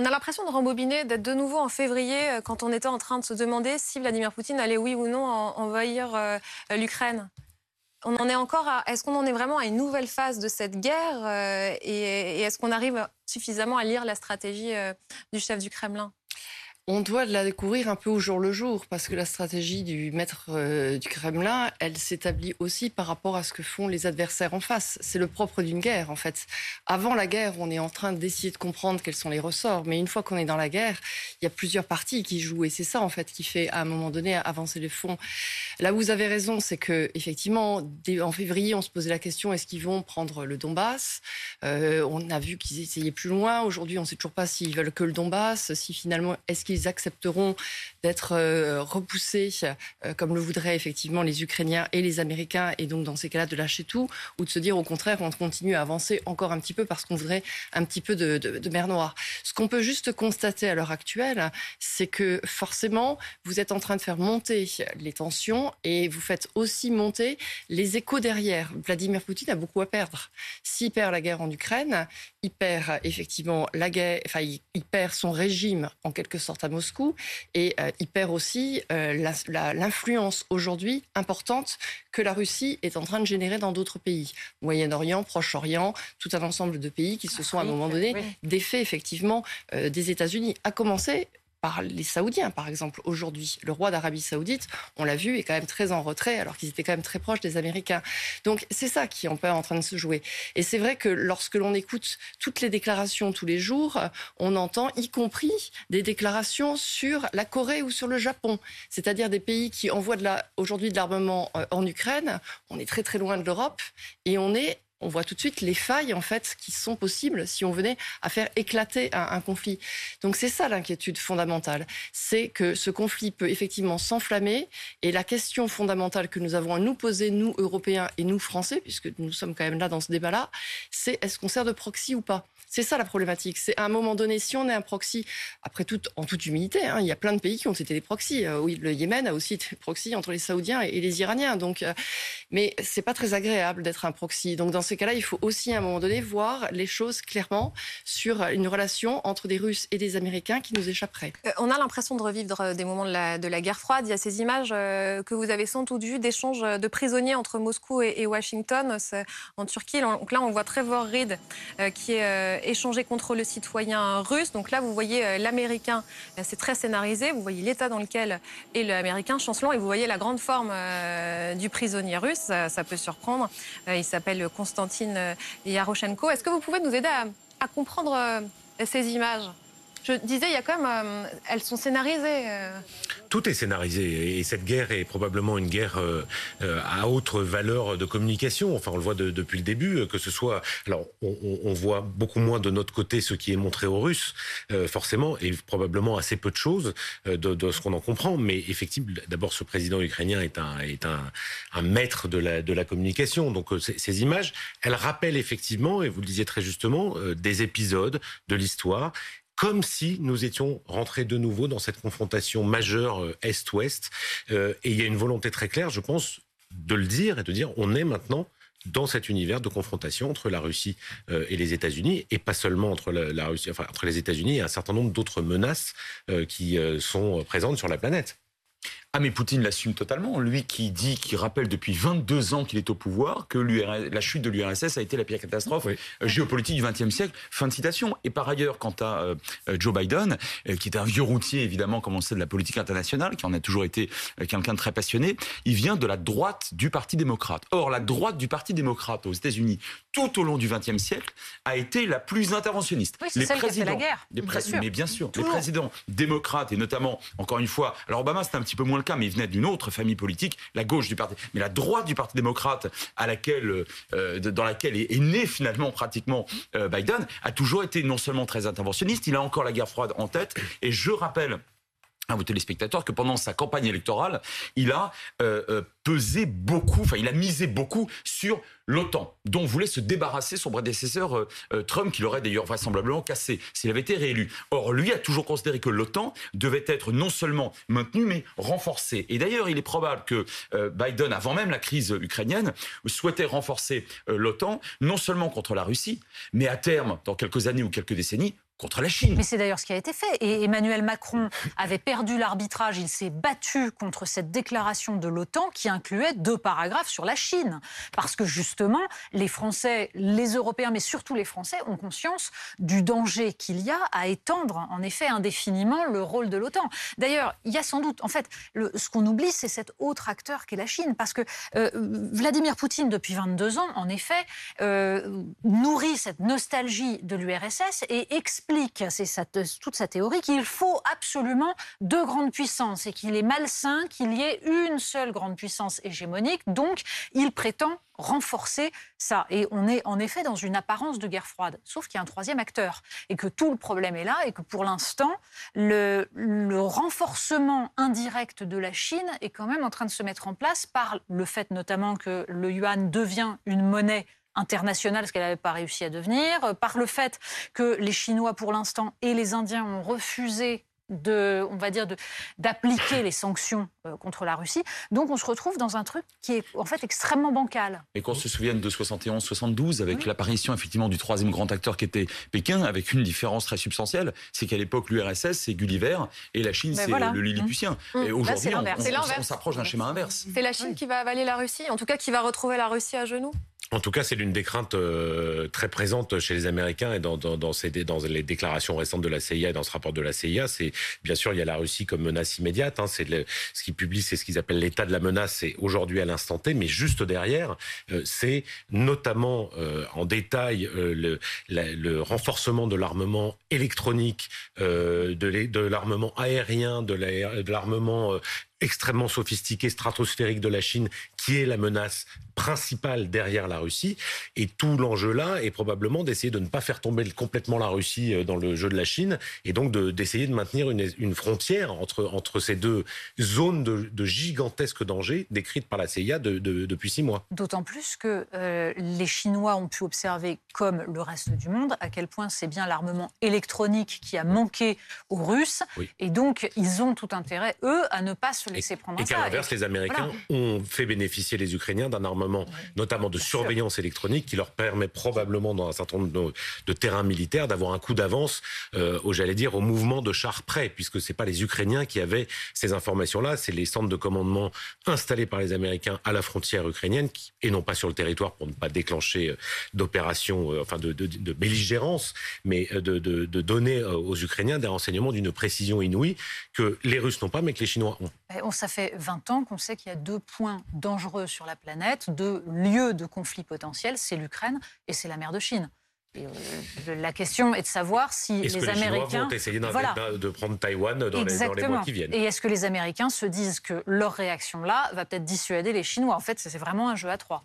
On a l'impression de rembobiner, d'être de nouveau en février, euh, quand on était en train de se demander si Vladimir Poutine allait, oui ou non, envahir euh, l'Ukraine. On en est encore. Est-ce qu'on en est vraiment à une nouvelle phase de cette guerre euh, Et, est-ce qu'on arrive suffisamment à lire la stratégie du chef du Kremlin? On doit la découvrir un peu au jour le jour, parce que la stratégie du maître euh, du Kremlin, elle s'établit aussi par rapport à ce que font les adversaires en face. C'est le propre d'une guerre, en fait. Avant la guerre, on est en train d'essayer de comprendre quels sont les ressorts, mais une fois qu'on est dans la guerre, il y a plusieurs parties qui jouent, et c'est ça, en fait, qui fait, à un moment donné, avancer les fonds. Là vous avez raison, c'est que, effectivement, en février, on se posait la question, est-ce qu'ils vont prendre le Donbass? Euh, On a vu qu'ils essayaient plus loin. Aujourd'hui, on ne sait toujours pas s'ils veulent que le Donbass, si finalement, est-ce qu'ils accepteront d'être euh, repoussés, euh, comme le voudraient effectivement les Ukrainiens et les Américains, et donc dans ces cas-là de lâcher tout, ou de se dire au contraire on continue à avancer encore un petit peu parce qu'on voudrait un petit peu de, mer Noire. Ce qu'on peut juste constater à l'heure actuelle, c'est que forcément vous êtes en train de faire monter les tensions et vous faites aussi monter les échos derrière. Vladimir Poutine a beaucoup à perdre. S'il perd la guerre en Ukraine, il perd effectivement la guerre, enfin il, perd son régime en quelque sorte à Moscou et euh, il perd aussi euh, l'influence aujourd'hui importante que la Russie est en train de générer dans d'autres pays. Moyen-Orient, Proche-Orient, tout un ensemble de pays qui se sont à un moment donné défaits effectivement euh, des États-Unis. À commencer par les Saoudiens, par exemple, aujourd'hui. Le roi d'Arabie Saoudite, on l'a vu, est quand même très en retrait, alors qu'ils étaient quand même très proches des Américains. Donc c'est ça qui est en train de se jouer. Et c'est vrai que lorsque l'on écoute toutes les déclarations tous les jours, on entend y compris des déclarations sur la Corée ou sur le Japon, c'est-à-dire des pays qui envoient aujourd'hui de l'armement euh, en Ukraine. On est très très loin de l'Europe et on est on voit tout de suite les failles en fait qui sont possibles si on venait à faire éclater un, conflit. Donc c'est ça l'inquiétude fondamentale, c'est que ce conflit peut effectivement s'enflammer et la question fondamentale que nous avons à nous poser nous Européens et nous Français, puisque nous sommes quand même là dans ce débat-là, c'est est-ce qu'on sert de proxy ou pas? C'est ça la problématique. C'est à un moment donné, si on est un proxy, après tout, en toute humilité, hein, il y a plein de pays qui ont été des proxys. Euh, le Yémen a aussi été proxy entre les Saoudiens et, les Iraniens. Donc, euh, mais c'est pas très agréable d'être un proxy. Donc, dans ces cas-là, il faut aussi à un moment donné voir les choses clairement sur une relation entre des Russes et des Américains qui nous échapperait. Euh, on a l'impression de revivre des moments de la, guerre froide. Il y a ces images que vous avez sans doute vues d'échanges de prisonniers entre Moscou et, Washington en Turquie. Donc là, on voit Trevor Reed qui est échanger contre le citoyen russe. Donc là, vous voyez euh, l'américain, euh, c'est très scénarisé. Vous voyez l'état dans lequel est l'américain chancelant et vous voyez la grande forme euh, du prisonnier russe. Ça, peut surprendre. il s'appelle Konstantin Yaroshenko. Est-ce que vous pouvez nous aider à comprendre ces images? Je disais, il y a quand même, euh, elles sont scénarisées. Euh. Tout est scénarisé et cette guerre est probablement une guerre euh, à haute valeur de communication. Enfin, on le voit depuis le début, que ce soit. Alors, on, voit beaucoup moins de notre côté ce qui est montré aux Russes, forcément, et probablement assez peu de choses de, ce qu'on en comprend. Mais effectivement, d'abord, ce président ukrainien est un est un maître de la de la communication. Donc, ces images, elles rappellent effectivement, et vous le disiez très justement, des épisodes de l'histoire comme si nous étions rentrés de nouveau dans cette confrontation majeure euh, Est-Ouest. Euh, et il y a une volonté très claire, je pense, de le dire et de dire on est maintenant dans cet univers de confrontation entre la Russie euh, et les États-Unis, et pas seulement entre la, Russie, enfin entre les États-Unis et un certain nombre d'autres menaces qui sont présentes sur la planète. Ah mais Poutine l'assume totalement. Lui qui dit, qui rappelle depuis 22 ans qu'il est au pouvoir, que la chute de l'URSS a été la pire catastrophe euh, géopolitique du XXe siècle. Fin de citation. Et par ailleurs, quant à euh, euh, Joe Biden, qui est un vieux routier évidemment, comme on sait, de la politique internationale, qui en a toujours été quelqu'un de très passionné, il vient de la droite du Parti démocrate. Or, la droite du Parti démocrate aux États-Unis, tout au long du XXe siècle, a été la plus interventionniste. Oui, c'est celle présidents, qui a fait la guerre. bien sûr. Mais bien sûr, les présidents démocrates et notamment, encore une fois, alors Obama c'était un petit peu moins le mais il venait d'une autre famille politique, la gauche du parti, mais la droite du Parti démocrate, à laquelle, euh, dans laquelle est, né finalement pratiquement euh, Biden, a toujours été non seulement très interventionniste, il a encore la guerre froide en tête. Et je rappelle à vos téléspectateurs que pendant sa campagne électorale, il a euh, euh, pesé beaucoup, enfin il a misé beaucoup sur l'OTAN, dont voulait se débarrasser son prédécesseur euh, Trump, qui l'aurait d'ailleurs vraisemblablement cassé s'il avait été réélu. Or, lui a toujours considéré que l'OTAN devait être non seulement maintenue, mais renforcée. Et d'ailleurs, il est probable que Biden, avant même la crise ukrainienne, souhaitait renforcer l'OTAN, non seulement contre la Russie, mais à terme, dans quelques années ou quelques décennies, contre la Chine. Mais c'est d'ailleurs ce qui a été fait. Et Emmanuel Macron avait perdu l'arbitrage. Il s'est battu contre cette déclaration de l'OTAN qui incluait deux paragraphes sur la Chine. Parce que justement, les Français, les Européens, mais surtout les Français, ont conscience du danger qu'il y a à étendre, en effet, indéfiniment le rôle de l'OTAN. D'ailleurs, il y a sans doute, en fait, ce qu'on oublie, c'est cet autre acteur qu'est la Chine. Parce que euh, Vladimir Poutine, depuis 22 ans, en effet, euh, nourrit cette nostalgie de l'URSS et explique explique, c'est toute sa théorie, qu'il faut absolument deux grandes puissances et qu'il est malsain qu'il y ait une seule grande puissance hégémonique. Donc, il prétend renforcer ça. Et on est en effet dans une apparence de guerre froide, sauf qu'il y a un troisième acteur et que tout le problème est là et que pour l'instant, le, renforcement indirect de la Chine est quand même en train de se mettre en place par le fait notamment que le yuan devient une monnaie internationale, ce qu'elle n'avait pas réussi à devenir, euh, par le fait que les Chinois, pour l'instant, et les Indiens ont refusé de, on va dire, d'appliquer les sanctions euh, contre la Russie. Donc on se retrouve dans un truc qui est en fait extrêmement bancal. Et qu'on se souvienne de 71-72 avec l'apparition effectivement du troisième grand acteur qui était Pékin, avec une différence très substantielle, c'est qu'à l'époque l'URSS c'est Gulliver et la Chine c'est le Lilliputien. Mmh. Et aujourd'hui on, on s'approche d'un schéma inverse. C'est la Chine qui va avaler la Russie, en tout cas qui va retrouver la Russie à genoux. En tout cas, c'est l'une des craintes euh, très présentes chez les Américains et dans, ces, les déclarations récentes de la CIA et dans ce rapport de la CIA. C'est bien sûr il y a la Russie comme menace immédiate. Hein, c'est ce qu'ils publient, c'est ce qu'ils appellent l'état de la menace. C'est aujourd'hui à l'instant T, mais juste derrière, euh, c'est notamment euh, en détail le, le, renforcement de l'armement électronique, de l'armement aérien, de l'armement extrêmement sophistiqué, stratosphérique de la Chine, qui est la menace principale derrière la Russie. Et tout l'enjeu là est probablement d'essayer de ne pas faire tomber complètement la Russie euh, dans le jeu de la Chine, et donc d'essayer de, maintenir une, une, frontière entre, entre ces deux zones de, de gigantesques dangers décrites par la CIA de, depuis six mois. D'autant plus que euh, les Chinois ont pu observer, comme le reste du monde, à quel point c'est bien l'armement électronique qui a manqué aux Russes, et donc ils ont tout intérêt, eux, à ne pas se et, qu'à l'inverse, les Américains ont fait bénéficier les Ukrainiens d'un armement, notamment de surveillance électronique, qui leur permet probablement, dans un certain nombre de, terrains militaires, d'avoir un coup d'avance, euh, au, j'allais dire, au mouvement de chars prêts, puisque c'est pas les Ukrainiens qui avaient ces informations-là, c'est les centres de commandement installés par les Américains à la frontière ukrainienne, et non pas sur le territoire pour ne pas déclencher euh, d'opérations, euh, enfin de, de, belligérance, mais de, de donner aux Ukrainiens des renseignements d'une précision inouïe que les Russes n'ont pas, mais que les Chinois ont. On, ça fait 20 ans qu'on sait qu'il y a deux points dangereux sur la planète, deux lieux de conflit potentiels, c'est l'Ukraine et c'est la mer de Chine. Euh, la question est de savoir si les, Américains vont essayer de prendre Taïwan dans les, dans les, mois qui viennent. Et est-ce que les Américains se disent que leur réaction là va peut-être dissuader les Chinois? En fait, c'est vraiment un jeu à trois.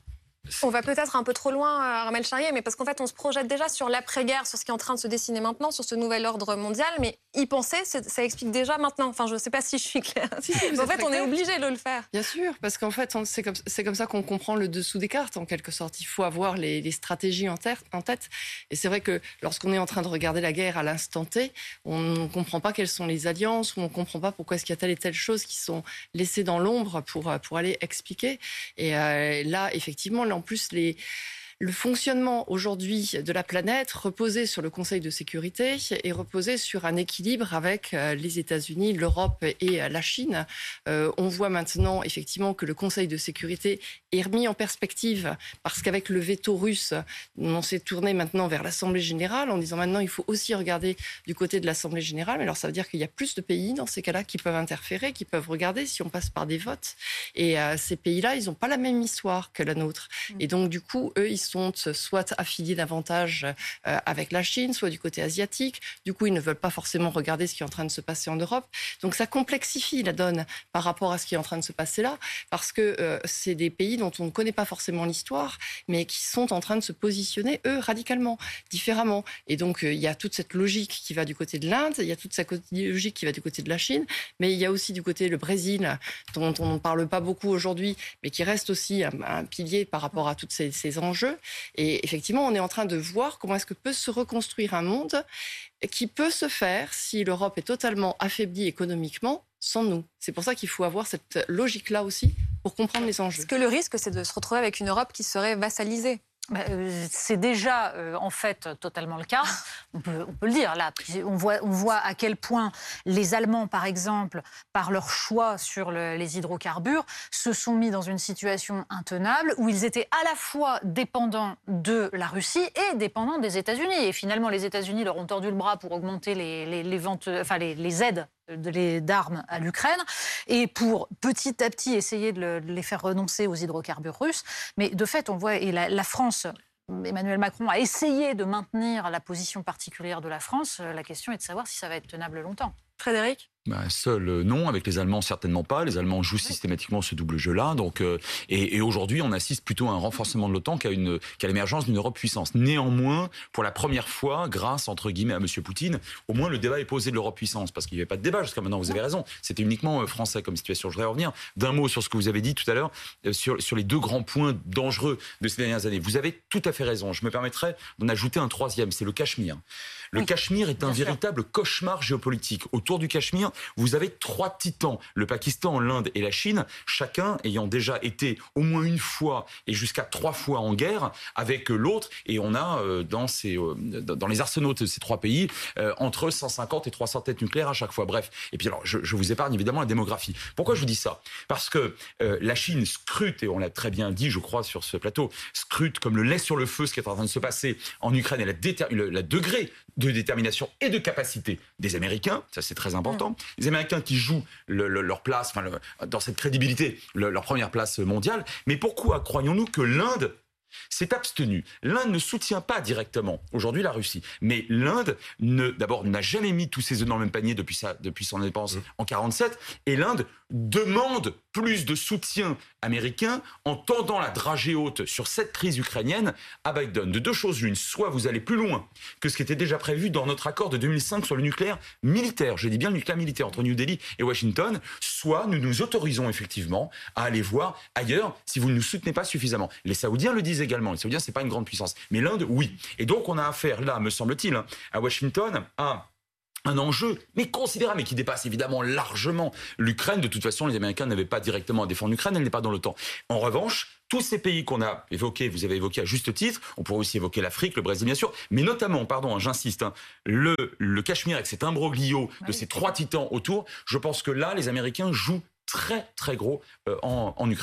On va peut-être un peu trop loin, euh, Armel Charrier, mais parce qu'en fait, on se projette déjà sur l'après-guerre, sur ce qui est en train de se dessiner maintenant, sur ce nouvel ordre mondial. Mais y penser, ça explique déjà maintenant. Enfin, je ne sais pas si je suis claire. en fait, on est obligé de le faire. Bien sûr, parce qu'en fait, c'est comme, comme, ça qu'on comprend le dessous des cartes, en quelque sorte. Il faut avoir les, les stratégies en, en, tête. Et c'est vrai que lorsqu'on est en train de regarder la guerre à l'instant T, on ne comprend pas quelles sont les alliances, ou on ne comprend pas pourquoi est-ce qu'il y a telle et telle chose qui sont laissées dans l'ombre pour, pour aller expliquer. Et euh, là, effectivement, en plus, les le fonctionnement aujourd'hui de la planète reposait sur le Conseil de sécurité et reposait sur un équilibre avec euh, les États-Unis, l'Europe et euh, la Chine. Euh, on voit maintenant effectivement que le Conseil de sécurité est remis en perspective parce qu'avec le veto russe, on s'est tourné maintenant vers l'Assemblée générale en disant maintenant il faut aussi regarder du côté de l'Assemblée générale. Mais alors ça veut dire qu'il y a plus de pays dans ces cas-là qui peuvent interférer, qui peuvent regarder si on passe par des votes. Et ces pays-là, ils n'ont pas la même histoire que la nôtre. Mm. Et donc du coup, eux, ils sont soit affiliés davantage euh, avec la Chine, soit du côté asiatique. Du coup, ils ne veulent pas forcément regarder ce qui est en train de se passer en Europe. Donc ça complexifie la donne par rapport à ce qui est en train de se passer là, parce que euh, c'est des pays dont on ne connaît pas forcément l'histoire, mais qui sont en train de se positionner, eux, radicalement, différemment. Et donc, euh, il y a toute cette logique qui va du côté de l'Inde, il y a toute cette logique qui va du côté de la Chine, mais il y a aussi du côté le Brésil, dont on ne parle pas beaucoup aujourd'hui, mais qui reste aussi un, pilier par rapport à tous ces enjeux. Et effectivement, on est en train de voir comment est-ce que peut se reconstruire un monde qui peut se faire si l'Europe est totalement affaiblie économiquement sans nous. C'est pour ça qu'il faut avoir cette logique-là aussi pour comprendre les enjeux. Est-ce que le risque, c'est de se retrouver avec une Europe qui serait vassalisée c'est déjà euh, en fait totalement le cas. On peut, le dire là. On voit, à quel point les Allemands, par exemple, par leur choix sur le, les hydrocarbures, se sont mis dans une situation intenable où ils étaient à la fois dépendants de la Russie et dépendants des États-Unis. Et finalement, les États-Unis leur ont tordu le bras pour augmenter les, ventes, les aides d'armes à l'Ukraine et pour petit à petit essayer de, les faire renoncer aux hydrocarbures russes. Mais de fait, on voit, et la, la France Emmanuel Macron a essayé de maintenir la position particulière de la France. La question est de savoir si ça va être tenable longtemps. Frédéric? Bah, seul, euh, non. Avec les Allemands, certainement pas. Les Allemands jouent systématiquement ce double jeu-là. Donc, euh, et, et aujourd'hui, on assiste plutôt à un renforcement de l'OTAN qu'à une qu'à l'émergence d'une Europe puissance. Néanmoins, pour la première fois, grâce entre guillemets à Monsieur Poutine, au moins le débat est posé de l'Europe puissance, parce qu'il n'y avait pas de débat jusqu'à maintenant. Vous avez raison. C'était uniquement euh, français comme situation. Je voudrais revenir d'un mot sur ce que vous avez dit tout à l'heure sur sur les deux grands points dangereux de ces dernières années. Vous avez tout à fait raison. Je me permettrai d'en ajouter un troisième, c'est le Cachemire. Le oui, Cachemire est un véritable cauchemar géopolitique. Autour du Cachemire, vous avez trois titans, le Pakistan, l'Inde et la Chine, chacun ayant déjà été au moins une fois et jusqu'à trois fois en guerre avec l'autre. Et on a euh, dans, ces, euh, dans les arsenaux de ces trois pays euh, entre 150 et 300 têtes nucléaires à chaque fois. Bref. Et puis alors, je, vous épargne évidemment la démographie. Pourquoi je vous dis ça? Parce que la Chine scrute, et on l'a très bien dit, je crois, sur ce plateau, scrute comme le lait sur le feu ce qui est en train de se passer en Ukraine et la, la degré de détermination et de capacité des Américains, ça c'est très important. Mmh. Les Américains qui jouent le, le, leur place, enfin, le, dans cette crédibilité, leur première place mondiale. Mais pourquoi croyons-nous que l'Inde s'est abstenue? L'Inde ne soutient pas directement aujourd'hui la Russie, mais l'Inde d'abord n'a jamais mis tous ses œufs dans le même panier depuis, sa, depuis son indépendance mmh. en 47, et l'Inde demande plus de soutien américain en tendant la dragée haute sur cette crise ukrainienne à Biden. De deux choses l'une, soit vous allez plus loin que ce qui était déjà prévu dans notre accord de 2005 sur le nucléaire militaire, je dis bien le nucléaire militaire entre New Delhi et Washington, soit nous nous autorisons effectivement à aller voir ailleurs si vous ne nous soutenez pas suffisamment. Les Saoudiens le disent également, les Saoudiens c'est pas une grande puissance, mais l'Inde oui. Et donc on a affaire là, me semble-t-il, hein, à Washington à un enjeu, mais considérable, mais qui dépasse évidemment largement l'Ukraine. De toute façon, les Américains n'avaient pas directement à défendre l'Ukraine, elle n'est pas dans l'OTAN. En revanche, tous ces pays qu'on a évoqués, vous avez évoqué à juste titre, on pourrait aussi évoquer l'Afrique, le Brésil bien sûr, mais notamment, pardon, hein, j'insiste, hein, le, le Cachemire avec cet imbroglio de ces trois titans autour, je pense que là, les Américains jouent très très gros euh, en, en Ukraine.